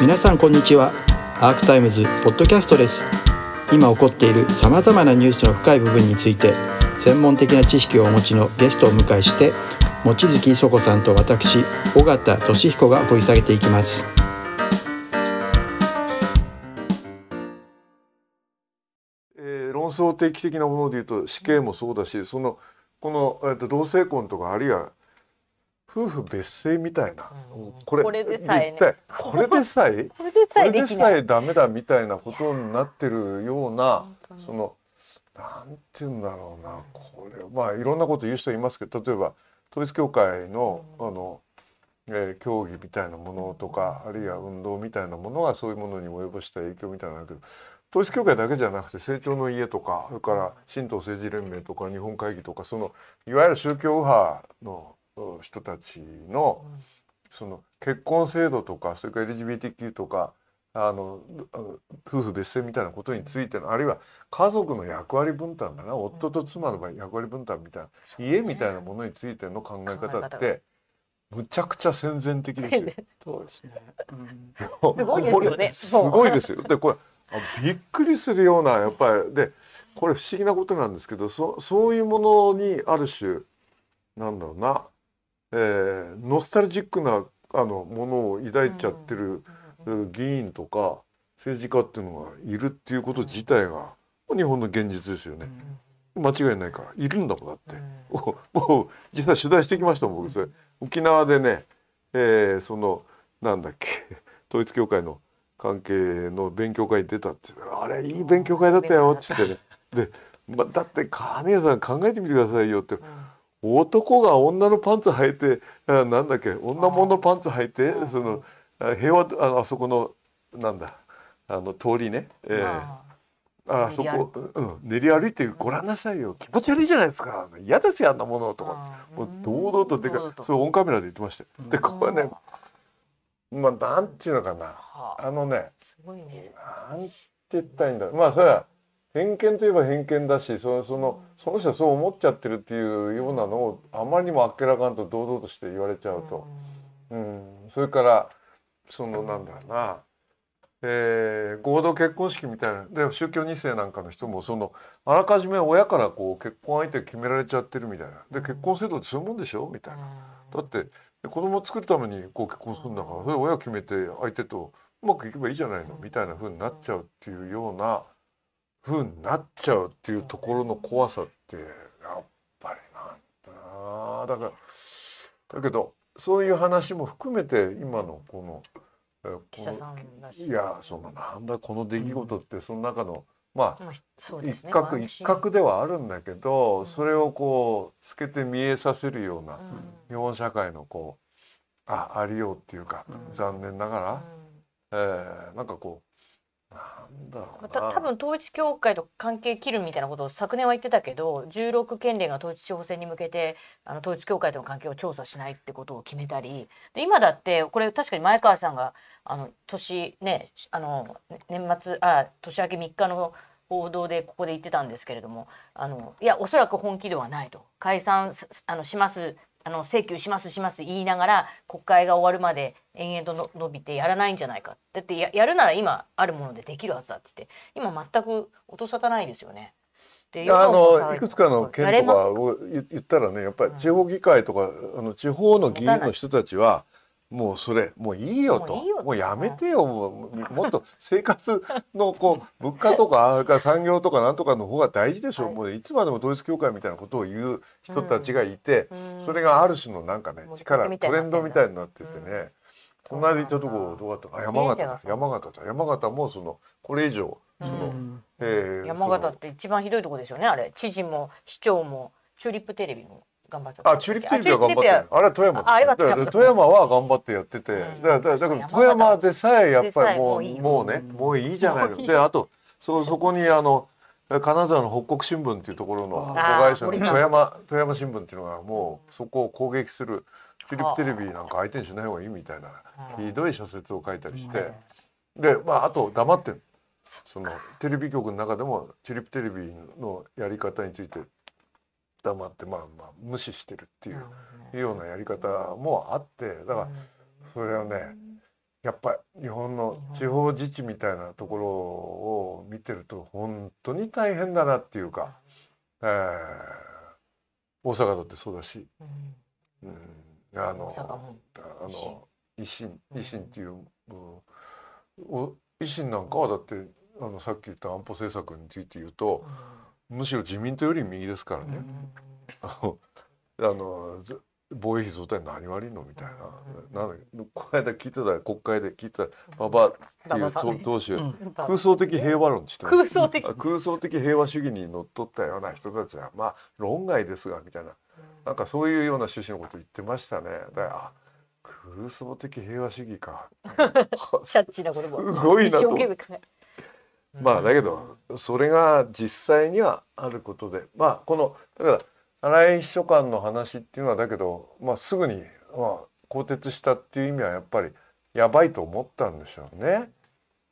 皆さんこんにちは。アークタイムズポッドキャストです。今起こっているさまざまなニュースの深い部分について専門的な知識をお持ちのゲストを迎えして望月磯子さんと私尾形俊彦が掘り下げていきます。えー論争定期的なものでいうと死刑もそうだしそのこの、えー、と同性婚とかあるいは夫婦別姓みたいな、うん。これこれでさえね。一体これでさえ これでさえこれでできない。さえダメだみたいなことになってるようなそのなんて言うんだろうなこれ。まあいろんなこと言う人いますけど例えば統一教会のあの、えー教義みたいなものとかあるいは運動みたいなものがそういうものに及ぼした影響みたいなのあるけど統一教会だけじゃなくて成長の家とかそれから神道政治連盟とか日本会議とかそのいわゆる宗教右派のうん人たちのその結婚制度とかそれから LGBTQ とかあの夫婦別姓みたいなことについてのあるいは家族の役割分担だな夫と妻の場合役割分担みたいな、家みたいなものについての考え方ってむちゃくちゃ戦前的ですよ。そうですね、うん。すごいですよね。すごいですよ。でこれあびっくりするようなやっぱりでこれ不思議なことなんですけどそそういうものにある種なんだろうな、えーノスタルジックなあのものを抱いちゃってる、議員とか政治家っていうのがいるっていうこと自体が日本の現実ですよね。間違いないからいるんだもんだって。もう実際取材してきましたもん僕それ。沖縄でね、えーそのなんだっけ 統一教会の関係の勉強会に出たってあれいい勉強会だったよっつってね。で、ま、だって金谷さん考えてみてくださいよって男が女のパンツ履いてあなんだっけ女物のパンツ履いてそのあ平和ああそこのなんだあの通りね、えー。あそこ、うん、練り歩いてごらんなさいよ。気持ち悪いじゃないですか。嫌ですよあんなものとかもう堂々とでかいそれオンカメラで言ってましたよ。でこれねまあなんていうのかな。はあのねすごいね。なんて言ったらいいんだろう。まあそれは偏見といえば偏見だしそのそのその人はそう思っちゃってるっていうようなのをあまりにもあっけらかんと堂々として言われちゃうと、うん、それからそのなんだろうな、えー合同結婚式みたいなで宗教2世なんかの人もそのあらかじめ親からこう結婚相手決められちゃってるみたいな。で結婚制度ってそういうもんでしょ？みたいな。だって子供を作るためにこう結婚するんだからそれ親決めて相手とうまくいけばいいじゃないの？みたいな風になっちゃうっていうような風になっちゃうっていうところの怖さってやっぱりなんだなだからだけどそういう話も含めて今のこの記者さんだし。のいやそのなんだこの出来事ってその中のまあね。一角一角ではあるんだけど、うん。それをこう透けて見えさせるような、うん。日本社会のこうあありようっていうか、うん。残念ながら、うん。えーなんかこう多分統一教会と関係切るみたいなことを昨年は言ってたけど16県連が統一地方選に向けてあの統一教会との関係を調査しないってことを決めたりで今だってこれ確かに前川さんがあの年ねあの年末あ年明け3日の報道でここで言ってたんですけれどもあのいやおそらく本気ではないと。解散あのしますあの請求しますします言いながら国会が終わるまで延々との伸びてやらないんじゃないかだってややるなら今あるものでできるはずだって言って今全く音沙汰ないですよね。でいやあのいくつかのや県とかを言言ったらねやっぱり地方議会とか、あの地方の議員の人たちはもうそれもういいよと。もうやめてよ。もうもっと生活のこう 物価とか産業とかなんとかの方が大事でしょ、はい。もういつまでも統一教会みたいなことを言う人たちがいて、うん。それがある種のなんかね力トレンドみたいになっててね、うん。隣行ったとこどうだったか。あ山形山形だ山形もそのこれ以上その、うん。えー山形っそて一番ひどいとこですよねあれ。知事も市長もチューリップテレビも頑張ってあチューリップテレビは頑張ってるあれは富山ああれは富山は頑張ってやってて、うん。だからだから富山でさえやっぱりもうえもうねもういいじゃないの。であとそそこにあの金沢の北国新聞っていうところの子会社の富山富山新聞っていうのがもうそこを攻撃するチューリップテレビなんか相手にしない方がいいみたいなうんひどい小説を書いたりして、でまああと黙ってんそのテレビ局の中でもチューリップテレビのやり方について黙ってまあまあ無視してるっていうようなやり方もあってだからそれはねやっぱり日本の地方自治みたいなところを見てると本当に大変だなっていうか、えー、大阪だってそうだし、うん。うん、あのあの維新うん。維新っていう、うんお維新なんかはだってあのさっき言った安保政策について言うとむしろ自民党より右ですからね。あのあのず防衛費増大何悪いのみたいな、なんだこの間聞いてた国会で聞いてた馬場っていう党党首、うん。空想的平和論って言ってました。空想的。あ空想的平和主義にのっとったような人たちはまあ論外ですがみたいな。なんかそういうような趣旨のこと言ってましたね。だからあ空想的平和主義か。シャッチなことも。すごいなと。一生懸命考えまあだけどそれが実際にはあることでまあこのだから新井秘書官の話っていうのはだけど、まあ、すぐに、まあ、更迭したっていう意味はやっぱりやばいと思ったんでしょうね。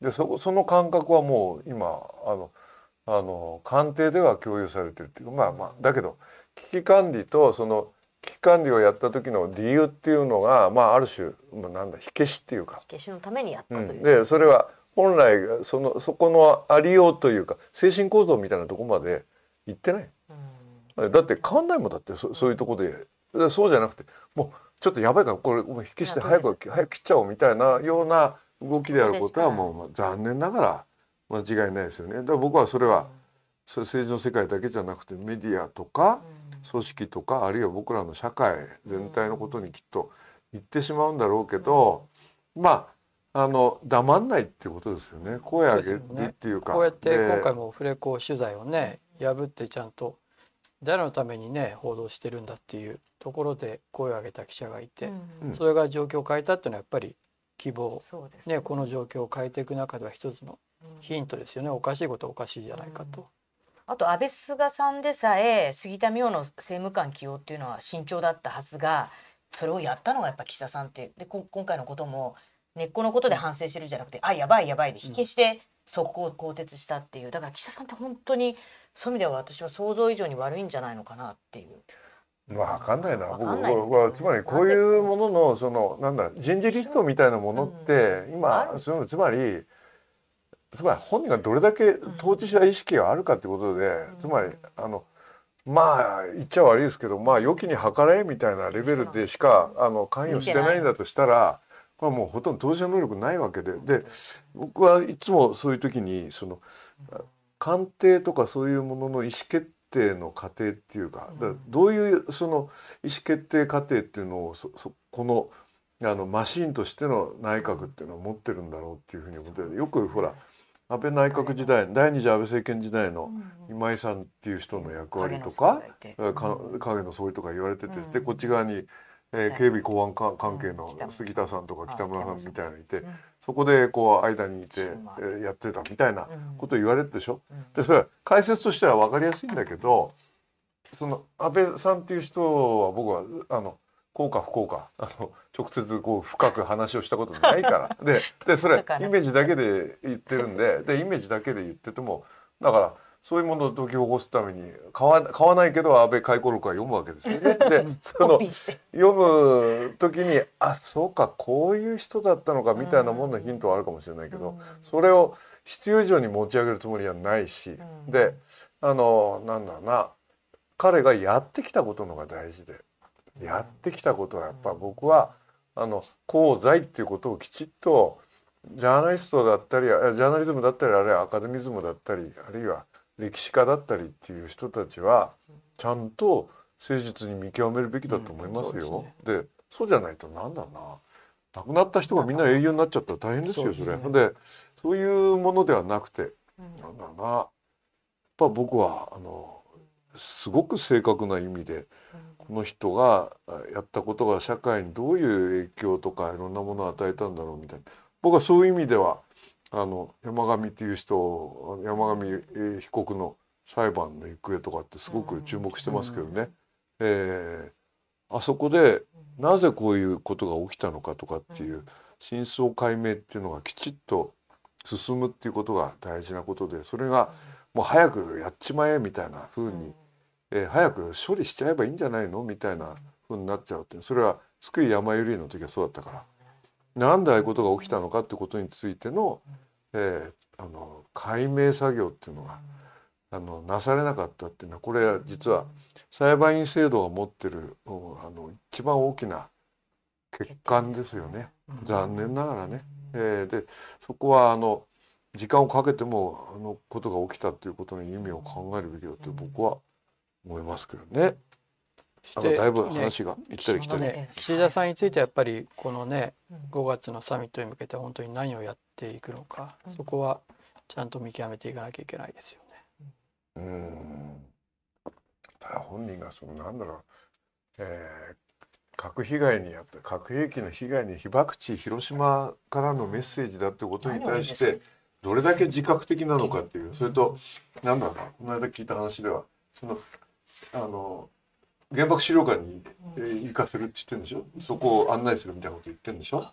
でそその感覚はもう今あのあの官邸では共有されてるっていうかまあまあだけど危機管理とその危機管理をやった時の理由っていうのがまあある種、まあ、なんだ火消しっていうか。火消しのためにやったという、うん、でそれは本来そのそこのありようというか精神構造みたいなところまで行ってない。うん。だって変わんないもんだってそそういうところででそうじゃなくてもうちょっとやばいからこれもう引きして早く早く切っちゃおうみたいなような動きであることはもうまあ残念ながら間違いないですよね。だから僕はそれはそれ政治の世界だけじゃなくてメディアとか組織とかあるいは僕らの社会全体のことにきっと言ってしまうんだろうけど、まああの黙んないっていうことですよね。声上げるっていうか。こうやってで今回もフレコ取材をね破ってちゃんと誰のためにね報道してるんだっていうところで声を上げた記者がいて、うん。それが状況を変えたっていうのはやっぱり希望。そうですね。この状況を変えていく中では一つのヒントですよね。おかしいことはおかしいじゃないかと。あと安倍菅さんでさえ杉田水脈の政務官起用っていうのは慎重だったはずがそれをやったのがやっぱ岸田さんって。でこ今回のことも根っこのことで反省してるじゃなくてあやばいやばいで火消して速攻更迭したっていう。だから岸田さんって本当にそういう意味では私は想像以上に悪いんじゃないのかなっていう。わかんないな。僕わかんないですね。僕はつまりこういうもののそのなんだ人事リストみたいなものってあ今る。そのつまりつまり本人がどれだけ当事者意識があるかってことでつまりあのまあ言っちゃ悪いですけどまあ良きに計らえみたいなレベルでしかあの関与してないんだとしたらこれはもうほとんど当事者能力ないわけで。で僕はいつもそういう時にその官邸とかそういうものの意思決定の過程っていうかだからどういうその意思決定過程っていうのをそそこのあのマシーンとしての内閣っていうのを持ってるんだろうっていうふうに思ってよくほら安倍内閣時代第二次安倍政権時代の今井さんっていう人の役割とか影の総理とか言われてて、うん。でこっち側に、えーはい。警備公安か関係の杉田さんとか北村さんあみたいなのいて、うんそこでこう間にいて、えやってたみたいなうん。こと言われるでしょ？うん。でそれは解説としては分かりやすいんだけどその安倍さんっていう人は僕はあの幸か不幸かあの直接こう深く話をしたことないから。ででそれイメージだけで言ってるんででイメージだけで言っててもだからそういうものを解き起こすために買わ買わないけど安倍回顧録は読むわけですよね。でそコの読む時にあそうかこういう人だったのかみたいなもののヒントはあるかもしれないけど、それを必要以上に持ち上げるつもりはないし、うん。であのなんだろうな彼がやってきたことのが大事で、やってきたことはやっぱ僕はあの功罪っていうことをきちっとジャーナリストだったりあジャーナリズムだったりあるいはアカデミズムだったりあるいは歴史家だったりっていう人たちはちゃんと誠実に見極めるべきだと思いますよ。でそうじゃないとなんだろうな。亡くなった人がみんな英雄になっちゃったら大変ですよそれ。ですね。でそういうものではなくてうん。なんだろうな。やっぱ僕はあのすごく正確な意味でこの人があやったことが社会にどういう影響とかいろんなものを与えたんだろうみたいな。僕はそういう意味ではあの山上っていう人山上えー被告の裁判の行方とかってすごく注目してますけどね、えーあそこでなぜこういうことが起きたのかとかっていう真相解明っていうのがきちっと進むっていうことが大事なことでそれがもう早くやっちまえみたいな風に、えー早く処理しちゃえばいいんじゃないのみたいな風になっちゃうってそれは津久井やまゆりの時はそうだったから。なんでああいうことが起きたのかってことについての,、えー、あの解明作業っていうのがあのなされなかったっていうのはこれは実は裁判員制度が持ってるあの一番大きな欠陥ですよね。残念ながらね。えー、でそこはあの時間をかけてもあのことが起きたっていうことの意味を考えるべきだと僕は思いますけどね。あのだいぶ話が行ったり来たり、ね、岸田さんについてはやっぱりこのね5月のサミットに向けて本当に何をやっていくのか、そこはちゃんと見極めていかなきゃいけないですよね。うん。ただ本人がそのなんだろう、えー、核被害にやっぱり核兵器の被害に被爆地広島からのメッセージだってことに対してどれだけ自覚的なのかっていう。それと何だろうなこの間聞いた話ではそのあの原爆資料館に行かせるって言ってるんでしょ？そこを案内するみたいなこと言ってるんでしょ？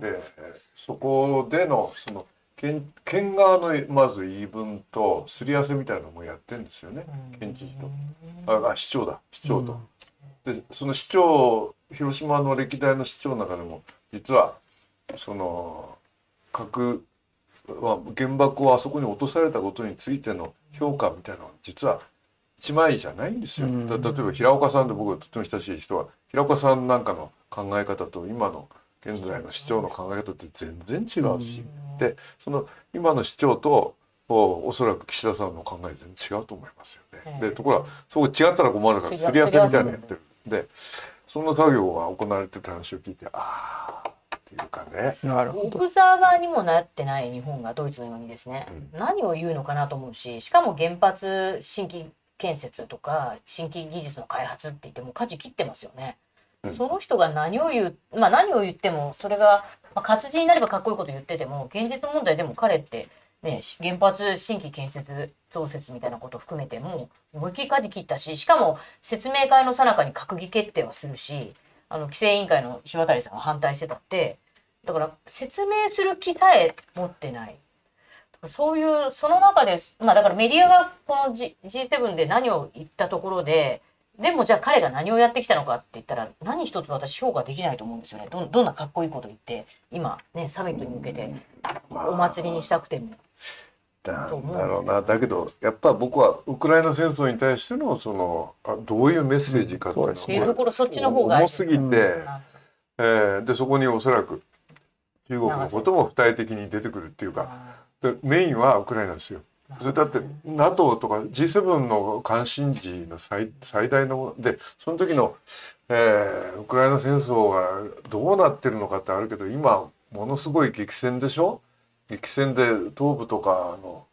でそこでのその県県側のまず言い分とすり合わせみたいなのもやってるんですよね。県知事と。あ市長だ。市長と。でその市長広島の歴代の市長の中でも実はその核、まあ、原爆をあそこに落とされたことについての評価みたいなのは実は一枚じゃないんですよ。例えば平岡さんで僕がとても親しい人は平岡さんなんかの考え方と今の現在の市長の考え方って全然違うし、でその今の市長とおそらく岸田さんの考え全然違うと思いますよね。でところがそこ違ったら困るからすり合わせみたいなのやってる。でその作業が行われてた話を聞いてああっていうかね。オブザーバーにもなってない日本がドイツのようにですね、うん、何を言うのかなと思うししかも原発新規建設とか新規技術の開発って言っても舵切ってますよね。うん、その人が何を言う、まあ、何を言ってもそれが、まあ、活字になればかっこいいこと言ってても現実問題でも彼ってね、原発新規建設増設みたいなことを含めても思いっきり舵切ったししかも説明会のさなかに閣議決定はするしあの規制委員会の石渡さんが反対してたってだから説明する気さえ持ってない。そういうその中で、まあ、だからメディアがこの、G、G7 で何を言ったところででもじゃあ彼が何をやってきたのかって言ったら何一つ私評価できないと思うんですよね。どどんなかっこいいこと言って今ねサミットに向けてお祭りにしたくても。なん。だろうな。だけどやっぱ僕はウクライナ戦争に対してのそのあどういうメッセージかっていうのがそっちの方が重すぎて、うん、えー、でそこにおそらく中国のことも具体的に出てくるっていうかでメインはウクライナですよ。それだって NATO とか G7 の関心事の最最大のでその時の、えー、ウクライナ戦争がどうなってるのかってあるけど今ものすごい激戦でしょ？激戦で東部とかの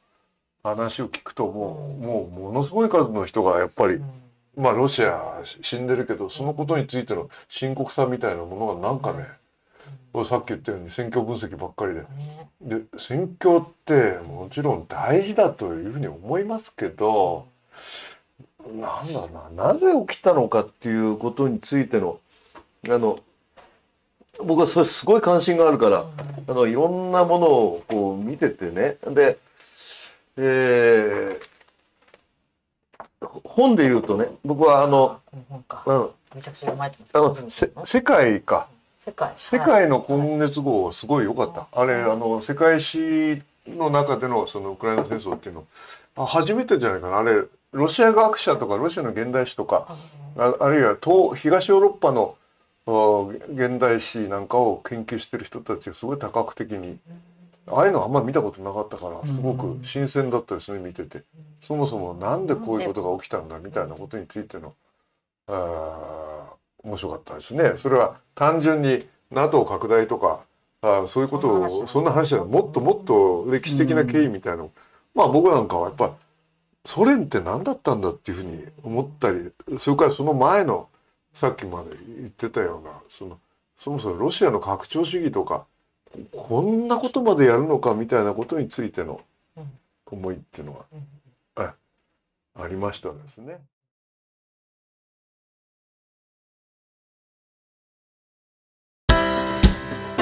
話を聞くともうもうものすごい数の人がやっぱり、まあロシア死んでるけどそのことについての深刻さみたいなものがなんかね、さっき言ったように選挙分析ばっかりで。で選挙ってもちろん大事だというふうに思いますけどなんだろうななぜ起きたのかっていうことについてのあの僕はそれすごい関心があるから、あのいろんなものをこう見ててね。で、えー、本で言うとね僕はあのあの世界か世界。世界の今月号すごい良かった、あれあの世界史の中でのそのウクライナ戦争っていうのあ初めてじゃないかな。あれロシア学者とかロシアの現代史とかああるいは東東ヨーロッパの現代史なんかを研究してる人たちがすごい多角的にああいうのあんまり見たことなかったからすごく新鮮だったですね見てて。そもそも何でこういうことが起きたんだみたいなことについてのあ面白かったですね。それは単純に NATO 拡大とかあそういうことをそんな話じゃもっともっと歴史的な経緯みたいな、まあ僕なんかはやっぱソ連って何だったんだっていうふうに思ったりそれからその前のさっきまで言ってたようなそのそもそもロシアの拡張主義とかこんなことまでやるのかみたいなことについての思いっていうのが、ありましたですね。